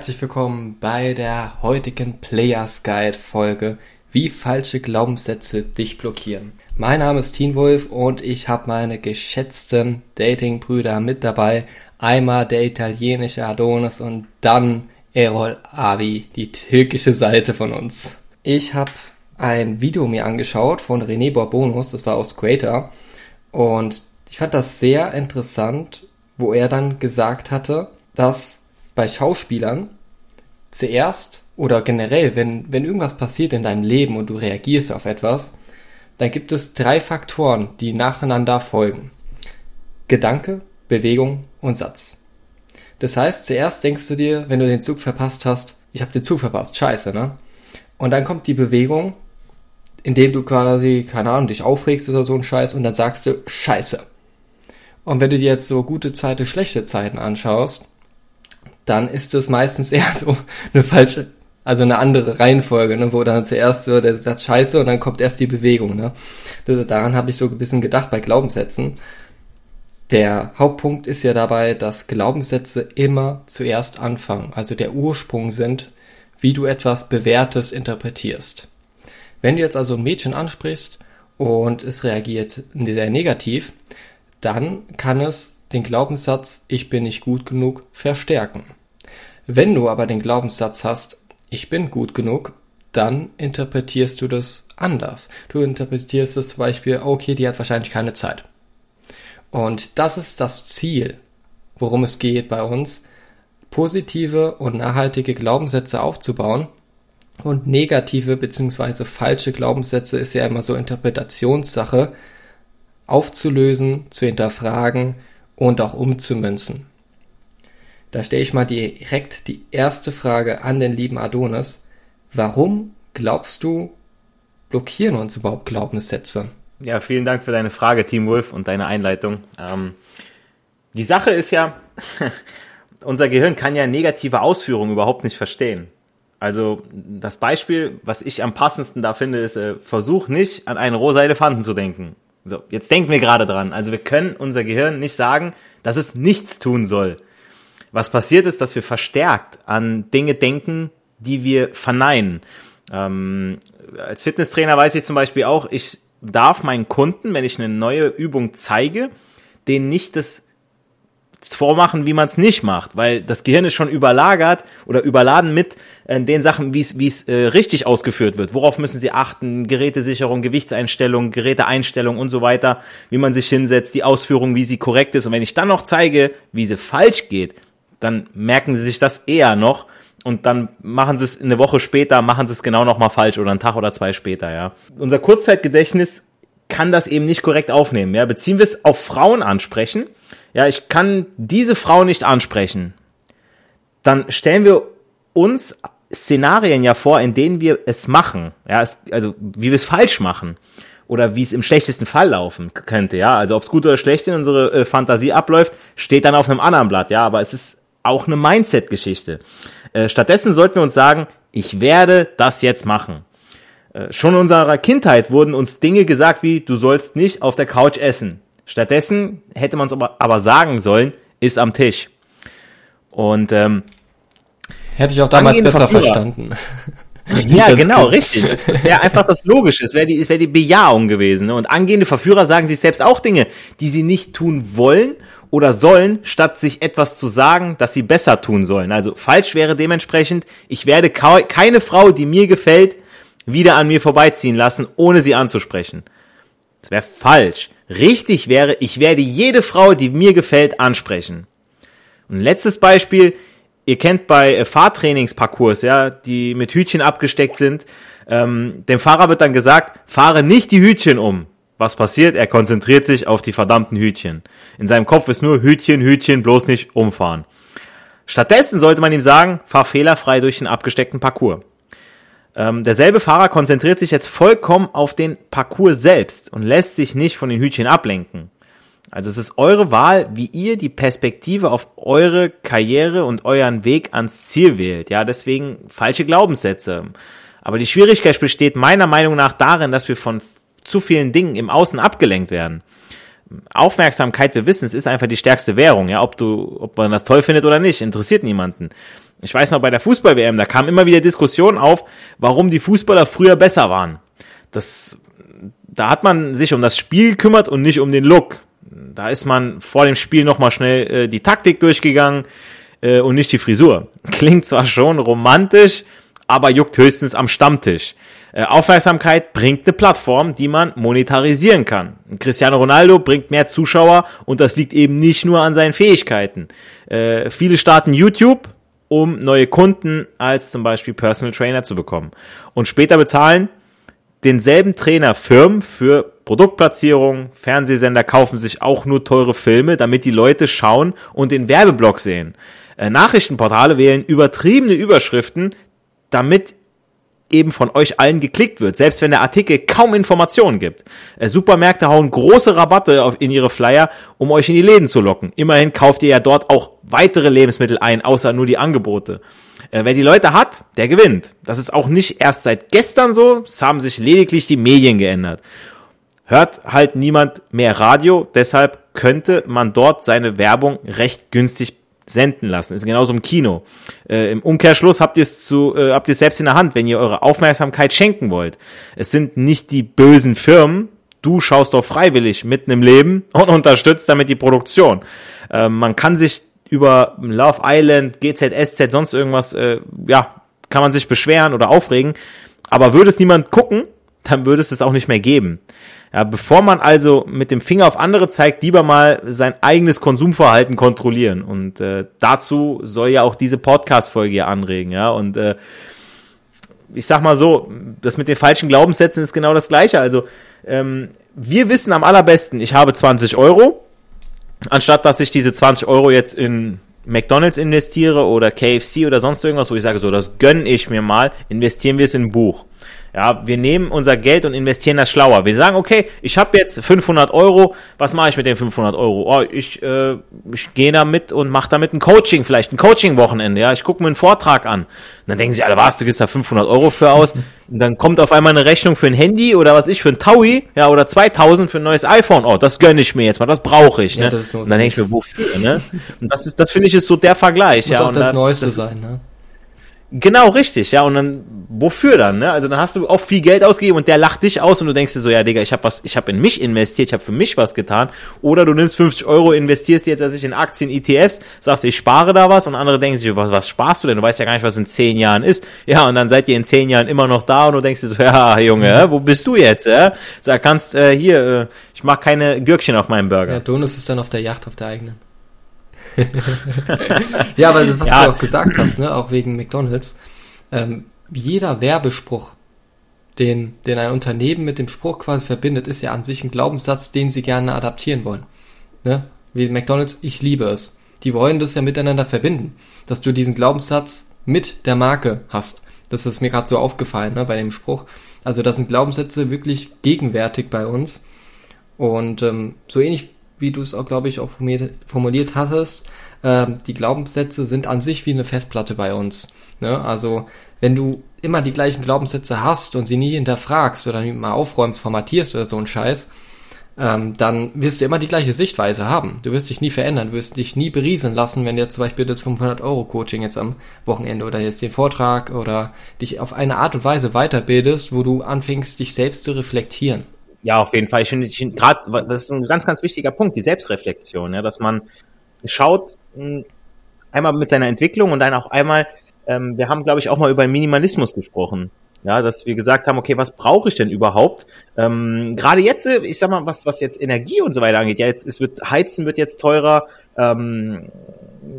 herzlich willkommen bei der heutigen Players Guide Folge, wie falsche Glaubenssätze dich blockieren. Mein Name ist Teen Wolf und ich habe meine geschätzten Datingbrüder mit dabei. Einmal der italienische Adonis und dann Erol Avi, die türkische Seite von uns. Ich habe ein Video mir angeschaut von René Borbonus, das war aus Creator und ich fand das sehr interessant, wo er dann gesagt hatte, dass bei Schauspielern zuerst oder generell, wenn, wenn irgendwas passiert in deinem Leben und du reagierst auf etwas, dann gibt es drei Faktoren, die nacheinander folgen. Gedanke, Bewegung und Satz. Das heißt, zuerst denkst du dir, wenn du den Zug verpasst hast, ich habe den Zug verpasst, scheiße, ne? Und dann kommt die Bewegung, indem du quasi, keine Ahnung, dich aufregst oder so ein Scheiß und dann sagst du, scheiße. Und wenn du dir jetzt so gute Zeiten, schlechte Zeiten anschaust, dann ist es meistens eher so eine falsche, also eine andere Reihenfolge, ne, wo dann zuerst so der Satz Scheiße und dann kommt erst die Bewegung. Ne. Daran habe ich so ein bisschen gedacht bei Glaubenssätzen. Der Hauptpunkt ist ja dabei, dass Glaubenssätze immer zuerst anfangen, also der Ursprung sind, wie du etwas Bewährtes interpretierst. Wenn du jetzt also ein Mädchen ansprichst und es reagiert sehr negativ, dann kann es den Glaubenssatz Ich bin nicht gut genug verstärken. Wenn du aber den Glaubenssatz hast, ich bin gut genug, dann interpretierst du das anders. Du interpretierst zum Beispiel, okay, die hat wahrscheinlich keine Zeit. Und das ist das Ziel, worum es geht bei uns, positive und nachhaltige Glaubenssätze aufzubauen. Und negative bzw. falsche Glaubenssätze ist ja immer so Interpretationssache, aufzulösen, zu hinterfragen und auch umzumünzen. Da stelle ich mal direkt die erste Frage an den lieben Adonis. Warum glaubst du, blockieren uns überhaupt Glaubenssätze? Ja, vielen Dank für deine Frage, Team Wolf, und deine Einleitung. Ähm, die Sache ist ja, unser Gehirn kann ja negative Ausführungen überhaupt nicht verstehen. Also das Beispiel, was ich am passendsten da finde, ist, äh, versuch nicht an einen rosa Elefanten zu denken. So, jetzt denken wir gerade dran. Also wir können unser Gehirn nicht sagen, dass es nichts tun soll. Was passiert ist, dass wir verstärkt an Dinge denken, die wir verneinen. Ähm, als Fitnesstrainer weiß ich zum Beispiel auch, ich darf meinen Kunden, wenn ich eine neue Übung zeige, denen nicht das vormachen, wie man es nicht macht, weil das Gehirn ist schon überlagert oder überladen mit äh, den Sachen, wie es äh, richtig ausgeführt wird. Worauf müssen Sie achten? Gerätesicherung, Gewichtseinstellung, Geräteeinstellung und so weiter, wie man sich hinsetzt, die Ausführung, wie sie korrekt ist. Und wenn ich dann noch zeige, wie sie falsch geht, dann merken Sie sich das eher noch und dann machen sie es eine Woche später, machen sie es genau noch mal falsch oder einen Tag oder zwei später, ja. Unser Kurzzeitgedächtnis kann das eben nicht korrekt aufnehmen, ja. Beziehen wir es auf Frauen ansprechen, ja, ich kann diese Frau nicht ansprechen, dann stellen wir uns Szenarien ja vor, in denen wir es machen, ja, es, also wie wir es falsch machen oder wie es im schlechtesten Fall laufen könnte, ja, also ob es gut oder schlecht in unsere äh, Fantasie abläuft, steht dann auf einem anderen Blatt, ja, aber es ist auch eine Mindset-Geschichte. Äh, stattdessen sollten wir uns sagen, ich werde das jetzt machen. Äh, schon in unserer Kindheit wurden uns Dinge gesagt wie, du sollst nicht auf der Couch essen. Stattdessen hätte man es aber, aber sagen sollen, ist am Tisch. Und ähm, hätte ich auch damals besser Verführer. verstanden. ja, genau, richtig. Das, das wäre einfach das Logische. Es wäre die, es wäre die Bejahung gewesen. Ne? Und angehende Verführer sagen sich selbst auch Dinge, die sie nicht tun wollen oder sollen, statt sich etwas zu sagen, das sie besser tun sollen. Also falsch wäre dementsprechend, ich werde keine Frau, die mir gefällt, wieder an mir vorbeiziehen lassen, ohne sie anzusprechen. Das wäre falsch. Richtig wäre, ich werde jede Frau, die mir gefällt, ansprechen. Und letztes Beispiel, ihr kennt bei äh, Fahrtrainingsparcours, ja, die mit Hütchen abgesteckt sind, ähm, dem Fahrer wird dann gesagt, fahre nicht die Hütchen um. Was passiert? Er konzentriert sich auf die verdammten Hütchen. In seinem Kopf ist nur Hütchen, Hütchen, bloß nicht umfahren. Stattdessen sollte man ihm sagen, fahr fehlerfrei durch den abgesteckten Parcours. Ähm, derselbe Fahrer konzentriert sich jetzt vollkommen auf den Parcours selbst und lässt sich nicht von den Hütchen ablenken. Also es ist eure Wahl, wie ihr die Perspektive auf eure Karriere und euren Weg ans Ziel wählt. Ja, deswegen falsche Glaubenssätze. Aber die Schwierigkeit besteht meiner Meinung nach darin, dass wir von zu vielen Dingen im Außen abgelenkt werden. Aufmerksamkeit, wir wissen, es ist einfach die stärkste Währung, ja, ob du, ob man das toll findet oder nicht, interessiert niemanden. Ich weiß noch, bei der Fußball-WM, da kam immer wieder Diskussion auf, warum die Fußballer früher besser waren. Das, da hat man sich um das Spiel gekümmert und nicht um den Look. Da ist man vor dem Spiel nochmal schnell äh, die Taktik durchgegangen äh, und nicht die Frisur. Klingt zwar schon romantisch, aber juckt höchstens am Stammtisch. Äh, Aufmerksamkeit bringt eine Plattform, die man monetarisieren kann. Cristiano Ronaldo bringt mehr Zuschauer und das liegt eben nicht nur an seinen Fähigkeiten. Äh, viele starten YouTube, um neue Kunden als zum Beispiel Personal Trainer zu bekommen. Und später bezahlen denselben Trainer Firmen für Produktplatzierung. Fernsehsender kaufen sich auch nur teure Filme, damit die Leute schauen und den Werbeblock sehen. Äh, Nachrichtenportale wählen übertriebene Überschriften, damit eben von euch allen geklickt wird, selbst wenn der Artikel kaum Informationen gibt. Äh, Supermärkte hauen große Rabatte in ihre Flyer, um euch in die Läden zu locken. Immerhin kauft ihr ja dort auch weitere Lebensmittel ein, außer nur die Angebote. Äh, wer die Leute hat, der gewinnt. Das ist auch nicht erst seit gestern so, es haben sich lediglich die Medien geändert. Hört halt niemand mehr Radio, deshalb könnte man dort seine Werbung recht günstig senden lassen. Ist genauso im Kino. Äh, Im Umkehrschluss habt ihr es zu, äh, habt ihr selbst in der Hand, wenn ihr eure Aufmerksamkeit schenken wollt. Es sind nicht die bösen Firmen. Du schaust doch freiwillig mitten im Leben und unterstützt damit die Produktion. Äh, man kann sich über Love Island, GZSZ, sonst irgendwas, äh, ja, kann man sich beschweren oder aufregen. Aber würde es niemand gucken, dann würde es es auch nicht mehr geben. Ja, bevor man also mit dem Finger auf andere zeigt, lieber mal sein eigenes Konsumverhalten kontrollieren. Und äh, dazu soll ja auch diese Podcast-Folge hier anregen, ja. Und äh, ich sag mal so, das mit den falschen Glaubenssätzen ist genau das gleiche. Also ähm, wir wissen am allerbesten, ich habe 20 Euro, anstatt dass ich diese 20 Euro jetzt in McDonalds investiere oder KFC oder sonst irgendwas, wo ich sage, so, das gönne ich mir mal, investieren wir es in ein Buch. Ja, wir nehmen unser Geld und investieren das schlauer. Wir sagen, okay, ich habe jetzt 500 Euro, was mache ich mit den 500 Euro? Oh, ich, äh, ich gehe damit und mache damit ein Coaching, vielleicht ein Coaching-Wochenende. Ja, ich gucke mir einen Vortrag an. Und dann denken sie alle, was, du gibst da 500 Euro für aus? Und dann kommt auf einmal eine Rechnung für ein Handy oder was ich für ein Taui, ja, oder 2000 für ein neues iPhone. Oh, das gönne ich mir jetzt mal, das brauche ich. Ne? Ja, und dann denke ich mir, wofür? Ne? Und das ist, das finde ich ist so der Vergleich. Muss ja, auch und das da, Neueste das sein, ne? Genau, richtig, ja. Und dann, wofür dann, ne? Also dann hast du auch viel Geld ausgegeben und der lacht dich aus und du denkst dir so, ja, Digga, ich habe was, ich habe in mich investiert, ich habe für mich was getan. Oder du nimmst 50 Euro, investierst jetzt als ich in Aktien, ETFs, sagst, ich spare da was und andere denken sich, was, was sparst du denn? Du weißt ja gar nicht, was in zehn Jahren ist. Ja, und dann seid ihr in zehn Jahren immer noch da und du denkst dir so, ja, Junge, wo bist du jetzt? Äh? Sag, kannst, äh, hier, äh, ich mag keine Gürkchen auf meinem Burger. Ja, Donus ist dann auf der Yacht, auf der eigenen. ja, aber was ja. du auch gesagt hast, ne, auch wegen McDonalds, ähm, jeder Werbespruch, den, den ein Unternehmen mit dem Spruch quasi verbindet, ist ja an sich ein Glaubenssatz, den sie gerne adaptieren wollen. Ne? Wie McDonalds, ich liebe es. Die wollen das ja miteinander verbinden, dass du diesen Glaubenssatz mit der Marke hast. Das ist mir gerade so aufgefallen ne, bei dem Spruch. Also das sind Glaubenssätze wirklich gegenwärtig bei uns. Und ähm, so ähnlich wie du es auch, glaube ich, auch formuliert, hattest, äh, die Glaubenssätze sind an sich wie eine Festplatte bei uns. Ne? Also wenn du immer die gleichen Glaubenssätze hast und sie nie hinterfragst oder nie mal aufräumst, formatierst oder so ein Scheiß, ähm, dann wirst du immer die gleiche Sichtweise haben. Du wirst dich nie verändern, du wirst dich nie berieseln lassen, wenn jetzt zum Beispiel das 500-Euro-Coaching jetzt am Wochenende oder jetzt den Vortrag oder dich auf eine Art und Weise weiterbildest, wo du anfängst, dich selbst zu reflektieren. Ja, auf jeden Fall. Ich finde, find, gerade, das ist ein ganz, ganz wichtiger Punkt, die Selbstreflexion, ja, dass man schaut, hm, einmal mit seiner Entwicklung und dann auch einmal, ähm, wir haben, glaube ich, auch mal über Minimalismus gesprochen. Ja, dass wir gesagt haben, okay, was brauche ich denn überhaupt? Ähm, Gerade jetzt, äh, ich sag mal, was, was jetzt Energie und so weiter angeht, ja, jetzt es wird Heizen wird jetzt teurer, ähm,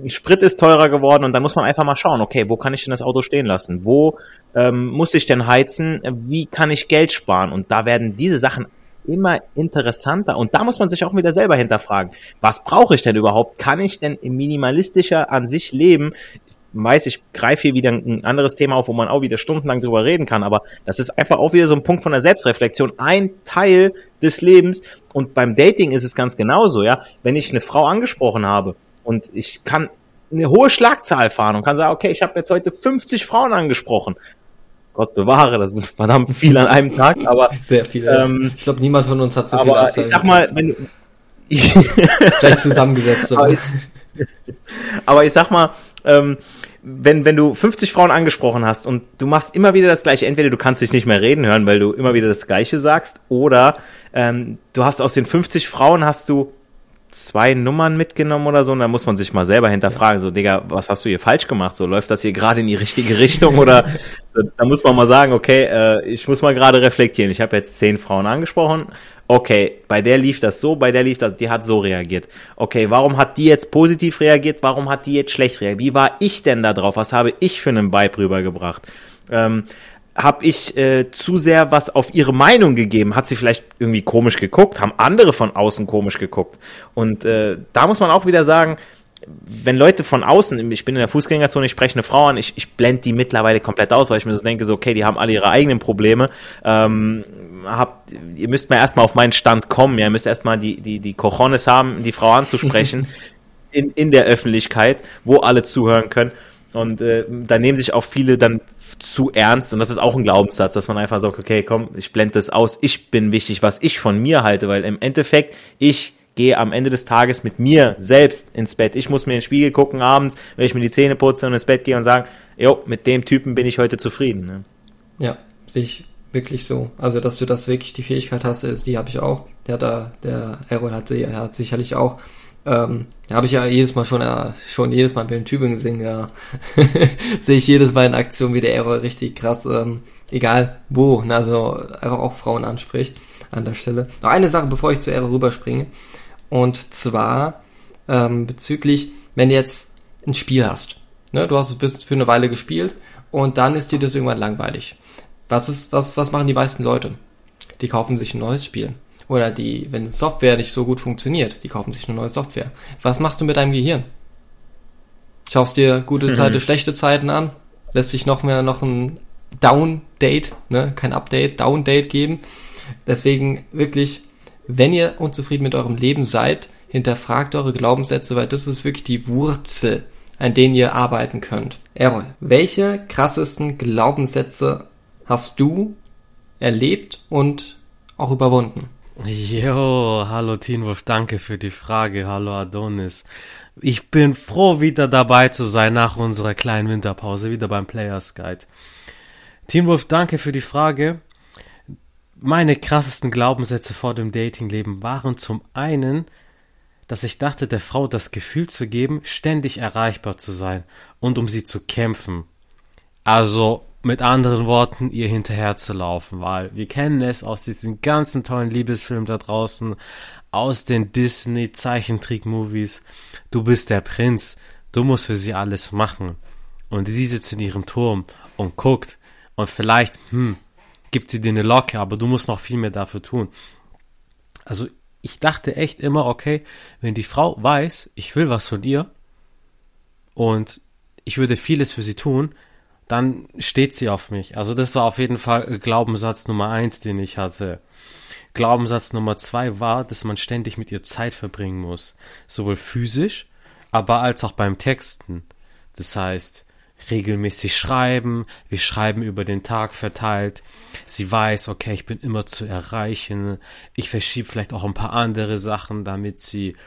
Sprit ist teurer geworden und dann muss man einfach mal schauen, okay, wo kann ich denn das Auto stehen lassen? Wo ähm, muss ich denn heizen? Wie kann ich Geld sparen? Und da werden diese Sachen immer interessanter. Und da muss man sich auch wieder selber hinterfragen. Was brauche ich denn überhaupt? Kann ich denn minimalistischer an sich leben? Ich weiß, ich greife hier wieder ein anderes Thema auf, wo man auch wieder stundenlang drüber reden kann, aber das ist einfach auch wieder so ein Punkt von der Selbstreflexion, ein Teil des Lebens. Und beim Dating ist es ganz genauso, ja. Wenn ich eine Frau angesprochen habe und ich kann eine hohe Schlagzahl fahren und kann sagen, okay, ich habe jetzt heute 50 Frauen angesprochen. Gott bewahre, das ist verdammt viel an einem Tag, aber sehr viel. Ähm, ich glaube, niemand von uns hat so viel aber Ich sag mal, wenn du, vielleicht zusammengesetzt. Aber ich, aber ich sag mal, ähm, wenn, wenn du 50 Frauen angesprochen hast und du machst immer wieder das Gleiche, entweder du kannst dich nicht mehr reden hören, weil du immer wieder das Gleiche sagst, oder ähm, du hast aus den 50 Frauen hast du zwei Nummern mitgenommen oder so, und da muss man sich mal selber hinterfragen, so, Digga, was hast du hier falsch gemacht? So, läuft das hier gerade in die richtige Richtung oder da muss man mal sagen, okay, äh, ich muss mal gerade reflektieren. Ich habe jetzt zehn Frauen angesprochen. Okay, bei der lief das so, bei der lief das, die hat so reagiert. Okay, warum hat die jetzt positiv reagiert? Warum hat die jetzt schlecht reagiert? Wie war ich denn da drauf? Was habe ich für einen Vibe rübergebracht? Ähm, habe ich äh, zu sehr was auf ihre Meinung gegeben? Hat sie vielleicht irgendwie komisch geguckt? Haben andere von außen komisch geguckt? Und äh, da muss man auch wieder sagen, wenn Leute von außen, ich bin in der Fußgängerzone, ich spreche eine Frau an, ich, ich blende die mittlerweile komplett aus, weil ich mir so denke, so, okay, die haben alle ihre eigenen Probleme. Ähm, habt, ihr müsst mal erstmal auf meinen Stand kommen, ja, ihr müsst erstmal die, die, die Cojones haben, die Frau anzusprechen in, in der Öffentlichkeit, wo alle zuhören können. Und äh, da nehmen sich auch viele dann zu ernst und das ist auch ein Glaubenssatz, dass man einfach sagt, okay, komm, ich blende das aus, ich bin wichtig, was ich von mir halte, weil im Endeffekt ich gehe am Ende des Tages mit mir selbst ins Bett. Ich muss mir in den Spiegel gucken abends, wenn ich mir die Zähne putze und ins Bett gehe und sagen, jo, mit dem Typen bin ich heute zufrieden. Ne? Ja, sehe ich wirklich so. Also, dass du das wirklich die Fähigkeit hast, die habe ich auch. Der da, der Errol hat, hat sicherlich auch. Ähm, habe ich ja jedes Mal schon, äh, schon jedes Mal beim Tübingen singen, ja. Sehe ich jedes Mal in Aktion, wie der Errol richtig krass, ähm, egal wo, ne, also einfach auch Frauen anspricht an der Stelle. Noch eine Sache, bevor ich zu Errol rüberspringe. Und zwar ähm, bezüglich, wenn du jetzt ein Spiel hast. Ne, du hast es bis für eine Weile gespielt und dann ist dir das irgendwann langweilig. Was ist, was, was machen die meisten Leute? Die kaufen sich ein neues Spiel. Oder die, wenn Software nicht so gut funktioniert, die kaufen sich eine neue Software. Was machst du mit deinem Gehirn? Schaust dir gute mhm. Zeiten, schlechte Zeiten an, lässt sich noch mehr noch ein Down-Date, ne, kein Update, Down-Date geben. Deswegen wirklich, wenn ihr unzufrieden mit eurem Leben seid, hinterfragt eure Glaubenssätze, weil das ist wirklich die Wurzel, an denen ihr arbeiten könnt. Errol, welche krassesten Glaubenssätze hast du erlebt und auch überwunden? Jo, hallo Teenwolf, danke für die Frage. Hallo Adonis. Ich bin froh, wieder dabei zu sein nach unserer kleinen Winterpause, wieder beim Players Guide. Teenwolf, danke für die Frage. Meine krassesten Glaubenssätze vor dem Datingleben waren zum einen, dass ich dachte, der Frau das Gefühl zu geben, ständig erreichbar zu sein und um sie zu kämpfen. Also mit anderen Worten, ihr hinterher zu laufen, weil wir kennen es aus diesen ganzen tollen Liebesfilmen da draußen, aus den Disney Zeichentrick-Movies. Du bist der Prinz, du musst für sie alles machen. Und sie sitzt in ihrem Turm und guckt und vielleicht, hm, gibt sie dir eine Locke, aber du musst noch viel mehr dafür tun. Also ich dachte echt immer, okay, wenn die Frau weiß, ich will was von ihr und ich würde vieles für sie tun, dann steht sie auf mich. Also das war auf jeden Fall Glaubenssatz Nummer eins, den ich hatte. Glaubenssatz Nummer zwei war, dass man ständig mit ihr Zeit verbringen muss. Sowohl physisch, aber als auch beim Texten. Das heißt, regelmäßig schreiben, wir schreiben über den Tag verteilt. Sie weiß, okay, ich bin immer zu erreichen. Ich verschiebe vielleicht auch ein paar andere Sachen, damit sie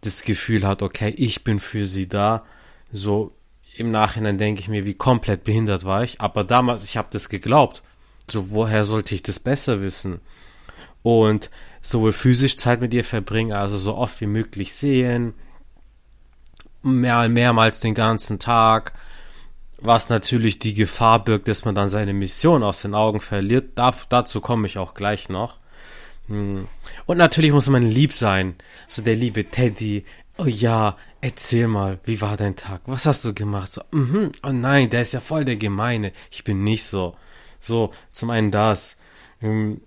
das Gefühl hat, okay, ich bin für sie da. So, im Nachhinein denke ich mir, wie komplett behindert war ich. Aber damals, ich habe das geglaubt. So, woher sollte ich das besser wissen? Und sowohl physisch Zeit mit ihr verbringen, also so oft wie möglich sehen, mehr, mehrmals den ganzen Tag, was natürlich die Gefahr birgt, dass man dann seine Mission aus den Augen verliert. Da, dazu komme ich auch gleich noch. Hm. Und natürlich muss man lieb sein. So der liebe Teddy. Oh ja, Erzähl mal, wie war dein Tag? Was hast du gemacht? So, mhm, oh nein, der ist ja voll der Gemeine. Ich bin nicht so. So, zum einen das. Ähm,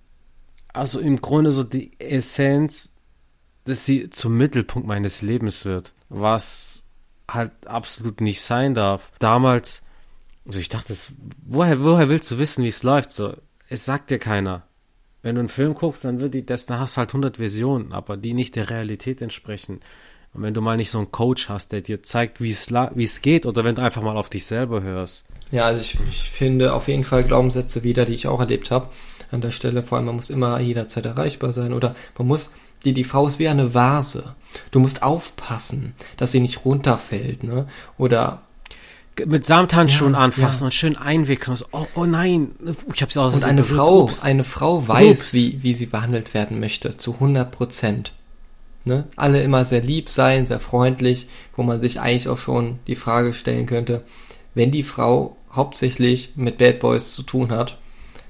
also im Grunde so die Essenz, dass sie zum Mittelpunkt meines Lebens wird. Was halt absolut nicht sein darf. Damals, also ich dachte, woher, woher willst du wissen, wie es läuft? So, es sagt dir keiner. Wenn du einen Film guckst, dann wird die, das, dann hast du halt 100 Versionen, aber die nicht der Realität entsprechen. Und wenn du mal nicht so einen Coach hast, der dir zeigt, wie es, wie es geht, oder wenn du einfach mal auf dich selber hörst. Ja, also ich, ich finde auf jeden Fall Glaubenssätze wieder, die ich auch erlebt habe. An der Stelle, vor allem, man muss immer jederzeit erreichbar sein oder man muss, die, die Frau ist wie eine Vase. Du musst aufpassen, dass sie nicht runterfällt, ne? Oder mit Samthandschuhen Ja, anfassen ja. und schön einwickeln. Und oh, oh nein, ich hab's aus Und eine. Frau, Ups. eine Frau weiß, Ups. wie, wie sie behandelt werden möchte, zu 100 Prozent. Ne? Alle immer sehr lieb sein, sehr freundlich, wo man sich eigentlich auch schon die Frage stellen könnte, wenn die Frau hauptsächlich mit Bad Boys zu tun hat,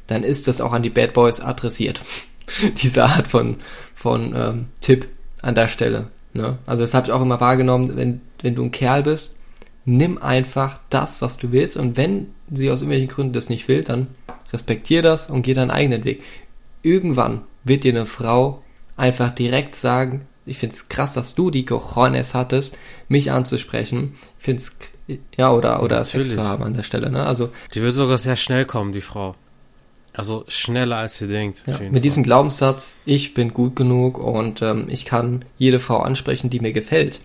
dann ist das auch an die Bad Boys adressiert. Diese Art von, von ähm, Tipp an der Stelle. Ne? Also das habe ich auch immer wahrgenommen, wenn, wenn du ein Kerl bist, nimm einfach das, was du willst und wenn sie aus irgendwelchen Gründen das nicht will, dann respektier das und geh deinen eigenen Weg. Irgendwann wird dir eine Frau einfach direkt sagen, ich finde es krass, dass du die Cojones hattest, mich anzusprechen. Ich finde es, ja, oder, oder Sex Natürlich. zu haben an der Stelle, ne? Also, Die wird sogar sehr schnell kommen, die Frau. Also schneller als ihr denkt. ja, mit diesem Fall. Glaubenssatz, ich bin gut genug und ähm, ich kann jede Frau ansprechen, die mir gefällt.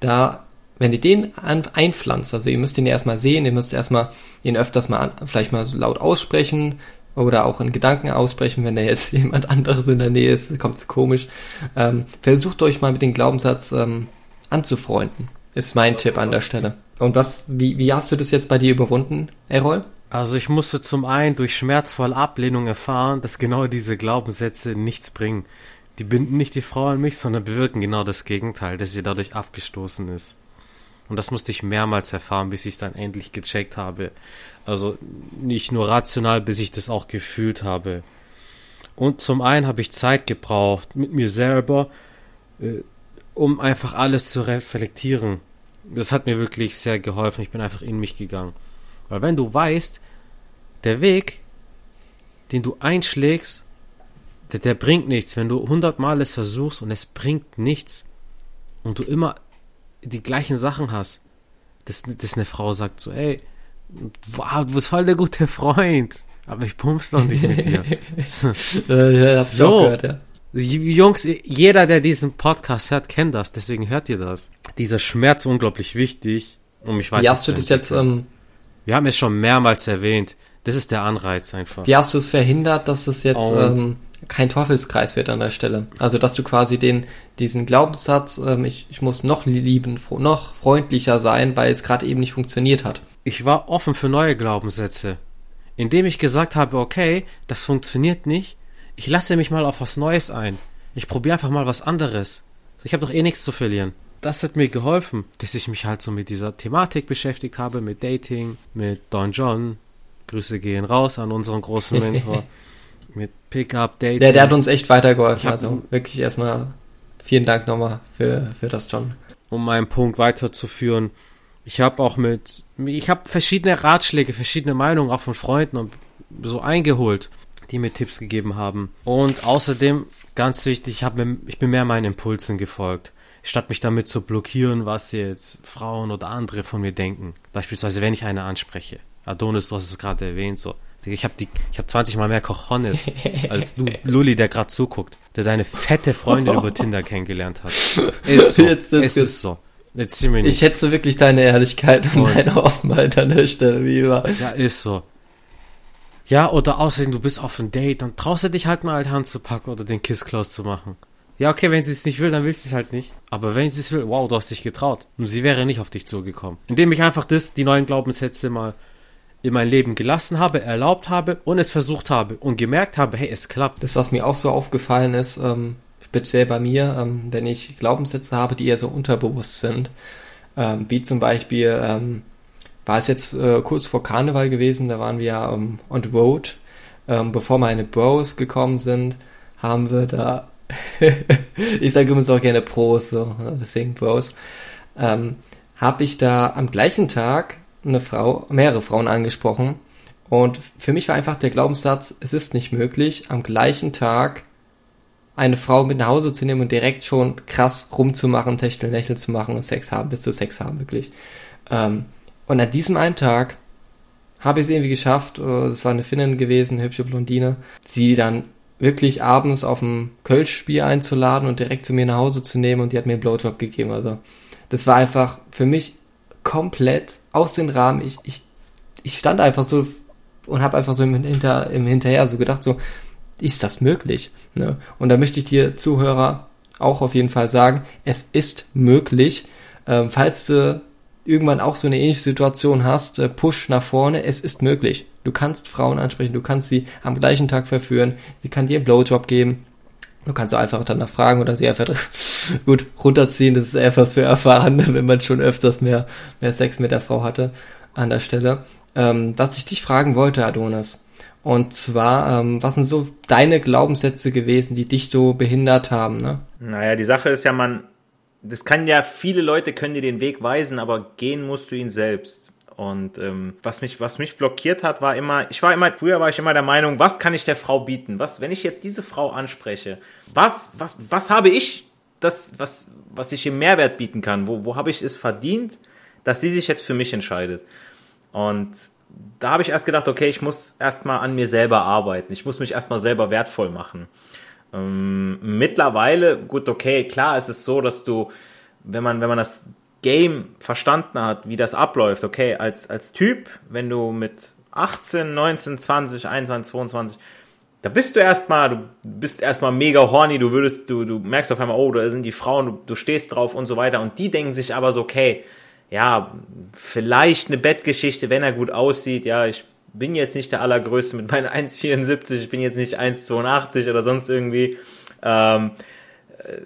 Da, wenn ihr den an, einpflanzt, also ihr müsst ihn erstmal sehen, ihr müsst erstmal ihn öfters mal an, vielleicht mal so laut aussprechen oder auch in Gedanken aussprechen, wenn da jetzt jemand anderes in der Nähe ist, kommt es komisch. Ähm, versucht euch mal mit dem Glaubenssatz ähm, anzufreunden, ist mein Tipp an der Stelle. Und was, wie, wie hast du das jetzt bei dir überwunden, Errol? Also ich musste zum einen durch schmerzvolle Ablehnung erfahren, dass genau diese Glaubenssätze nichts bringen. Die binden nicht die Frau an mich, sondern bewirken genau das Gegenteil, dass sie dadurch abgestoßen ist. Und das musste ich mehrmals erfahren, bis ich es dann endlich gecheckt habe. Also nicht nur rational, bis ich das auch gefühlt habe. Und zum einen habe ich Zeit gebraucht mit mir selber, äh, um einfach alles zu reflektieren. Das hat mir wirklich sehr geholfen. Ich bin einfach in mich gegangen. Weil wenn du weißt, der Weg, den du einschlägst, der, der bringt nichts. Wenn du hundertmal es versuchst und es bringt nichts und du immer die gleichen Sachen hast, dass, dass eine Frau sagt so, ey, wow, du bist voll der gute Freund, aber ich pump's doch nicht mit dir. Äh, ja, So. gehört, ja. Jungs, jeder, der diesen Podcast hört, kennt das, deswegen hört ihr das. Dieser Schmerz unglaublich wichtig, um mich Wie hast du das jetzt, ähm, Wir haben es schon mehrmals erwähnt. Das ist der Anreiz einfach. Wie hast du es verhindert, dass es jetzt ähm, kein Teufelskreis wird an der Stelle? Also, dass du quasi den, diesen Glaubenssatz, ähm, ich, ich muss noch lieben, noch freundlicher sein, weil es gerade eben nicht funktioniert hat. Ich war offen für neue Glaubenssätze. Indem ich gesagt habe, okay, das funktioniert nicht, ich lasse mich mal auf was Neues ein. Ich probiere einfach mal was anderes. Ich habe doch eh nichts zu verlieren. Das hat mir geholfen, dass ich mich halt so mit dieser Thematik beschäftigt habe, mit Dating, mit Don John. Grüße gehen raus an unseren großen Mentor. mit Pickup, Dating. Der, der hat uns echt weitergeholfen. Also wirklich erstmal vielen Dank nochmal für, für das, John. um meinen Punkt weiterzuführen. Ich habe auch mit, ich habe verschiedene Ratschläge, verschiedene Meinungen auch von Freunden und so eingeholt, die mir Tipps gegeben haben. Und außerdem, ganz wichtig, ich, hab mir, ich bin mehr meinen Impulsen gefolgt. Statt mich damit zu blockieren, was jetzt Frauen oder andere von mir denken. Beispielsweise, wenn ich eine anspreche. Adonis, du hast es gerade erwähnt, so. Ich habe habe 20 mal mehr Cojones als du, Lulli, der gerade zuguckt, der deine fette Freundin über Tinder kennengelernt hat. Ist so. Jetzt- jetzt- es ist so. Jetzt Ich nicht. schätze wirklich deine Ehrlichkeit und, Und- deine Offenheit an der Stelle, wie immer. Ja, ist so. Ja, oder außerdem, du bist auf ein Date, dann traust du dich halt mal die Hand zu packen oder den Kiss close zu machen. Ja, okay, wenn sie es nicht will, dann will sie es halt nicht. Aber wenn sie es will, wow, du hast dich getraut. Und sie wäre nicht auf dich zugekommen. Indem ich einfach das, die neuen Glaubenssätze mal in mein Leben gelassen habe, erlaubt habe und es versucht habe und gemerkt habe, hey, es klappt. Das, was mir auch so aufgefallen ist, ähm, speziell bei mir, ähm, wenn ich Glaubenssätze habe, die eher so unterbewusst sind, ähm, wie zum Beispiel, ähm, war es jetzt äh, kurz vor Karneval gewesen, da waren wir ähm, on the road, ähm, bevor meine Bros gekommen sind, haben wir da, ich sage übrigens auch gerne Pros, so, deswegen Bros, ähm, habe ich da am gleichen Tag eine Frau, mehrere Frauen angesprochen und für mich war einfach der Glaubenssatz, es ist nicht möglich, am gleichen Tag eine Frau mit nach Hause zu nehmen und direkt schon krass rumzumachen, Techteln, Lächeln zu machen und Sex haben, bis zu Sex haben, wirklich. Ähm, und an diesem einen Tag habe ich es irgendwie geschafft, äh, das war eine Finnin gewesen, eine hübsche Blondine, sie dann wirklich abends auf ein Kölsch-Spiel einzuladen und direkt zu mir nach Hause zu nehmen und die hat mir einen Blowjob gegeben. Also das war einfach für mich komplett aus dem Rahmen. Ich, ich, ich stand einfach so und habe einfach so im, Hinter, im Hinterher so gedacht, so, ist das möglich? Ne? Und da möchte ich dir Zuhörer auch auf jeden Fall sagen, es ist möglich, ähm, falls du irgendwann auch so eine ähnliche Situation hast, äh, Push nach vorne, es ist möglich. Du kannst Frauen ansprechen, du kannst sie am gleichen Tag verführen, sie kann dir einen Blowjob geben. Du kannst auch einfach danach fragen oder sie einfach gut runterziehen. Das ist etwas für Erfahrene, wenn man schon öfters mehr, mehr Sex mit der Frau hatte an der Stelle. Ähm, was ich dich fragen wollte, Adonis, und zwar, ähm, was sind so deine Glaubenssätze gewesen, die dich so behindert haben? Ne? Naja, die Sache ist ja, man, das kann ja, viele Leute können dir den Weg weisen, aber gehen musst du ihn selbst. Und ähm, was mich, was mich blockiert hat, war immer, ich war immer, früher war ich immer der Meinung, was kann ich der Frau bieten? Was, wenn ich jetzt diese Frau anspreche, was, was, was habe ich, das, was, was ich im Mehrwert bieten kann? Wo, wo habe ich es verdient, dass sie sich jetzt für mich entscheidet? Und da habe ich erst gedacht, okay, ich muss erstmal an mir selber arbeiten. Ich muss mich erstmal selber wertvoll machen. Ähm, mittlerweile, gut, okay, klar ist es so, dass du, wenn man, wenn man das Game verstanden hat, wie das abläuft, okay, als, als Typ, wenn du mit 18, 19, 20, 21, 22, da bist du erstmal, du bist erstmal mega horny, du würdest, du, du merkst auf einmal, oh, da sind die Frauen, du, du stehst drauf und so weiter. Und die denken sich aber so, okay, ja, vielleicht eine Bettgeschichte, wenn er gut aussieht, ja, ich bin jetzt nicht der Allergrößte mit meinen 1,74, ich bin jetzt nicht 1,82 oder sonst irgendwie. Ähm,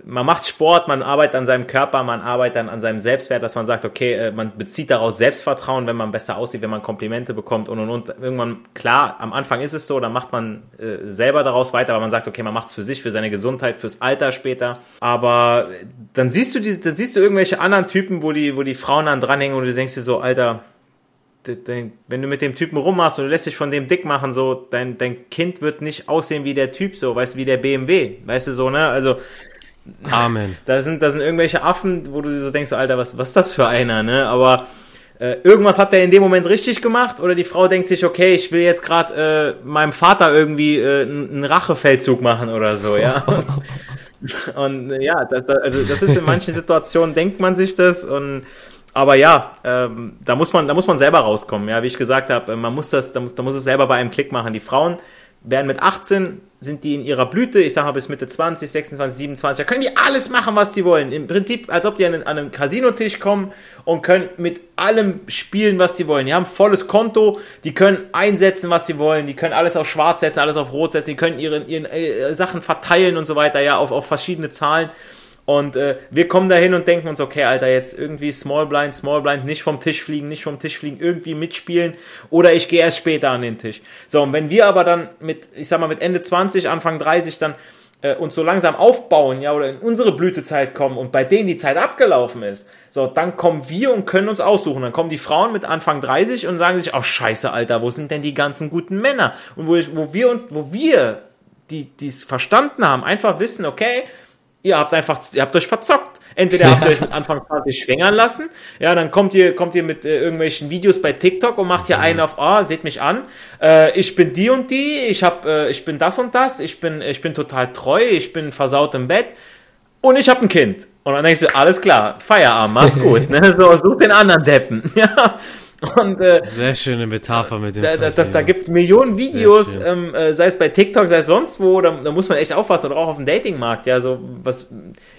man macht Sport, man arbeitet an seinem Körper, man arbeitet dann an seinem Selbstwert, dass man sagt, okay, äh, man bezieht daraus Selbstvertrauen, wenn man besser aussieht, wenn man Komplimente bekommt und und und. Irgendwann, klar, am Anfang ist es so, dann macht man äh, selber daraus weiter, aber man sagt, okay, man macht es für sich, für seine Gesundheit, fürs Alter später. Aber dann siehst du diese, dann siehst du irgendwelche anderen Typen, wo die, wo die Frauen dann dranhängen und du denkst dir so, Alter, wenn du mit dem Typen rummachst und du lässt dich von dem dick machen, so, dein, dein Kind wird nicht aussehen wie der Typ, so, weißt du, wie der BMW, weißt du, so, ne? Also, Amen. Da sind, da sind irgendwelche Affen, wo du so denkst, Alter, was, was ist das für einer, ne? Aber äh, irgendwas hat der in dem Moment richtig gemacht oder die Frau denkt sich, okay, ich will jetzt gerade äh, meinem Vater irgendwie äh, einen Rachefeldzug machen oder so, ja. Und, äh, ja, das, das, also das ist in manchen Situationen denkt man sich das und aber ja, ähm, da muss man, da muss man selber rauskommen. Ja, wie ich gesagt habe, man muss das, da muss, da muss es selber bei einem Klick machen. Die Frauen werden mit 18 sind die in ihrer Blüte, ich sage mal bis Mitte 20, 26, 27, da können die alles machen, was die wollen. Im Prinzip, als ob die an einen, an einen Casinotisch kommen und können mit allem spielen, was die wollen. Die haben volles Konto, die können einsetzen, was sie wollen, die können alles auf schwarz setzen, alles auf rot setzen, die können ihre, ihre äh, Sachen verteilen und so weiter, ja, auf, auf verschiedene Zahlen. Und äh, wir kommen da hin und denken uns, okay, Alter, jetzt irgendwie Small Blind, Small Blind, nicht vom Tisch fliegen, nicht vom Tisch fliegen, irgendwie mitspielen oder ich gehe erst später an den Tisch. So, und wenn wir aber dann mit, ich sag mal, mit Ende 20, Anfang 30 dann äh, uns so langsam aufbauen, ja, oder in unsere Blütezeit kommen und bei denen die Zeit abgelaufen ist, so, dann kommen wir und können uns aussuchen. Dann kommen die Frauen mit Anfang 30 und sagen sich, oh scheiße, Alter, wo sind denn die ganzen guten Männer? Und wo, ich, wo wir uns, wo wir, die es verstanden haben, einfach wissen, okay, ihr habt einfach, ihr habt euch verzockt. Entweder habt ihr euch mit Anfang 20 schwängern lassen, ja, dann kommt ihr, kommt ihr mit äh, irgendwelchen Videos bei TikTok und macht hier einen auf, ah, seht mich an, äh, ich bin die und die, ich hab, äh, ich bin das und das, ich bin, ich bin total treu, ich bin versaut im Bett. Und ich hab ein Kind. Und dann denkst du, alles klar, Feierabend, mach's gut, ne? So, such den anderen Deppen, ja. Und, äh, Sehr schöne Metapher mit dem Da, das, das, da gibt's Millionen Videos, ähm, äh, sei es bei TikTok, sei es sonst wo, da, da muss man echt aufpassen oder auch auf dem Datingmarkt, ja, so was,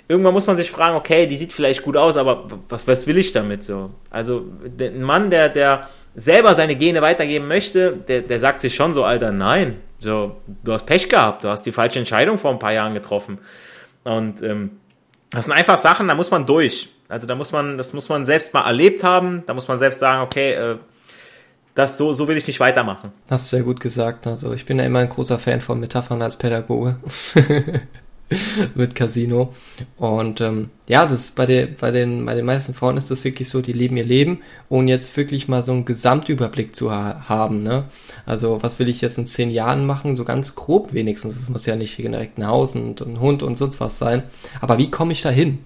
irgendwann muss man sich fragen, okay, die sieht vielleicht gut aus, aber was, was will ich damit so? Also ein Mann, der, der selber seine Gene weitergeben möchte, der, der sagt sich schon so, Alter, nein, so, du hast Pech gehabt, du hast die falsche Entscheidung vor ein paar Jahren getroffen. Und ähm, das sind einfach Sachen, da muss man durch. Also da muss man, das muss man selbst mal erlebt haben. Da muss man selbst sagen, okay, äh, das so, so will ich nicht weitermachen. Hast du sehr gut gesagt. Also ich bin ja immer ein großer Fan von Metaphern als Pädagoge. mit Casino. Und ähm, ja, das bei, der, bei, den, bei den meisten Frauen ist das wirklich so, die leben ihr Leben, ohne jetzt wirklich mal so einen Gesamtüberblick zu ha haben. Ne? Also was will ich jetzt in zehn Jahren machen? So ganz grob wenigstens. Es muss ja nicht direkt ein Haus und ein Hund und sonst was sein. Aber wie komme ich da hin?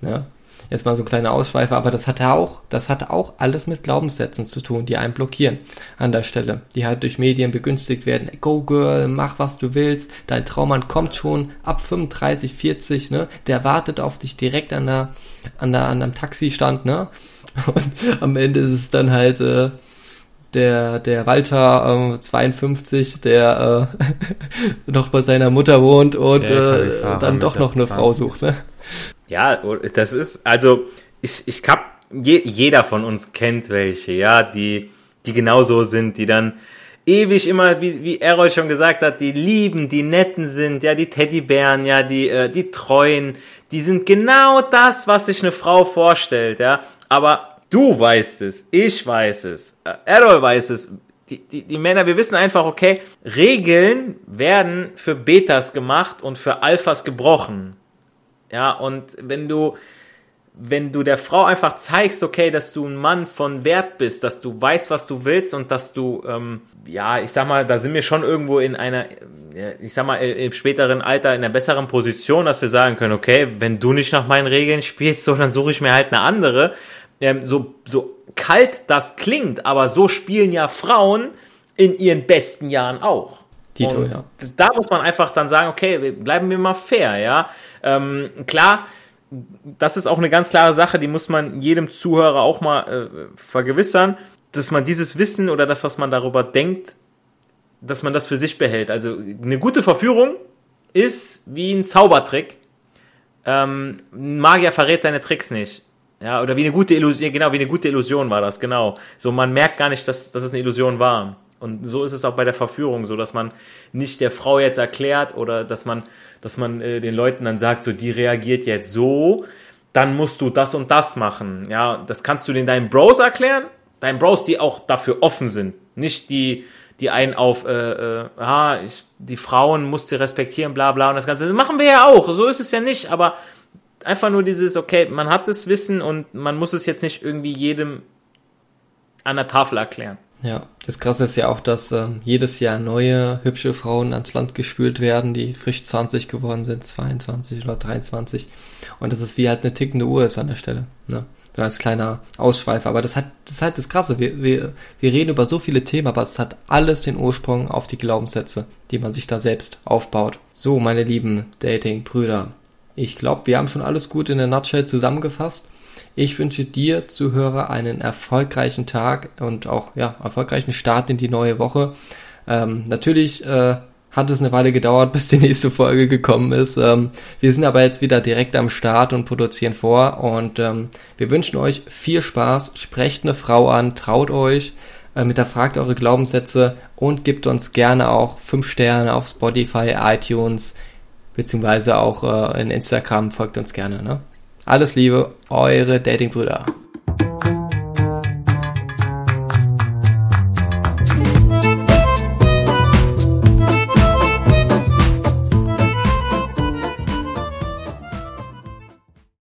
Ne? Jetzt mal so kleine Ausschweife, aber das hat auch, das hat auch alles mit Glaubenssätzen zu tun, die einen blockieren an der Stelle, die halt durch Medien begünstigt werden. Go Girl, mach was du willst, dein Traummann kommt schon ab 35, 40, ne? Der wartet auf dich direkt an der, an der, an einem Taxistand, ne? Und am Ende ist es dann halt, äh, der, der Walter äh, 52, der äh, noch bei seiner Mutter wohnt und äh, dann doch noch eine Frau sucht. Ne? Ja, das ist, also ich, ich hab, je, jeder von uns kennt welche, ja, die, die genauso sind, die dann ewig immer, wie, wie Errol schon gesagt hat, die lieben, die netten sind, ja, die Teddybären, ja, die, äh, die treuen, die sind genau das, was sich eine Frau vorstellt, ja. Aber du weißt es, ich weiß es, äh, Errol weiß es, die, die, die Männer, wir wissen einfach, okay, Regeln werden für Betas gemacht und für Alphas gebrochen. Ja, und wenn du, wenn du der Frau einfach zeigst, okay, dass du ein Mann von Wert bist, dass du weißt, was du willst und dass du, ähm, ja, ich sag mal, da sind wir schon irgendwo in einer, ich sag mal, im späteren Alter in einer besseren Position, dass wir sagen können, okay, wenn du nicht nach meinen Regeln spielst, so, dann suche ich mir halt eine andere. Ähm, so, so kalt das klingt, aber so spielen ja Frauen in ihren besten Jahren auch. Tito, und ja. Da muss man einfach dann sagen, okay, bleiben wir mal fair, ja. Ähm, klar, das ist auch eine ganz klare Sache, die muss man jedem Zuhörer auch mal äh, vergewissern, dass man dieses Wissen oder das, was man darüber denkt, dass man das für sich behält. Also eine gute Verführung ist wie ein Zaubertrick. Ähm, ein Magier verrät seine Tricks nicht. Ja, oder wie eine gute Illusion, genau, wie eine gute Illusion war das, genau. So, man merkt gar nicht, dass, dass es eine Illusion war. Und so ist es auch bei der Verführung, so dass man nicht der Frau jetzt erklärt oder dass man, dass man äh, den Leuten dann sagt, so die reagiert jetzt so, dann musst du das und das machen. Ja, das kannst du den deinen Bros erklären, deinen Bros, die auch dafür offen sind, nicht die, die einen auf, äh, äh, ah, ich, die Frauen musst du respektieren, bla bla und das Ganze. Das machen wir ja auch, so ist es ja nicht, aber einfach nur dieses, okay, man hat das Wissen und man muss es jetzt nicht irgendwie jedem an der Tafel erklären. Ja, das Krasse ist ja auch, dass ähm, jedes Jahr neue hübsche Frauen ans Land gespült werden, die frisch 20 geworden sind, 22 oder 23. Und das ist wie halt eine tickende Uhr ist an der Stelle. Ne? Als kleiner Ausschweif. Aber das hat, das ist halt das Krasse. Wir, wir, wir reden über so viele Themen, aber es hat alles den Ursprung auf die Glaubenssätze, die man sich da selbst aufbaut. So, meine lieben Dating-Brüder. Ich glaube, wir haben schon alles gut in der Nutshell zusammengefasst. Ich wünsche dir, Zuhörer, einen erfolgreichen Tag und auch ja, erfolgreichen Start in die neue Woche. Ähm, natürlich äh, hat es eine Weile gedauert, bis die nächste Folge gekommen ist. Ähm, wir sind aber jetzt wieder direkt am Start und produzieren vor und ähm, wir wünschen euch viel Spaß. Sprecht eine Frau an, traut euch, äh, hinterfragt eure Glaubenssätze und gebt uns gerne auch 5 Sterne auf Spotify, iTunes, beziehungsweise auch äh, in Instagram folgt uns gerne. Ne? Alles Liebe, eure Datingbrüder.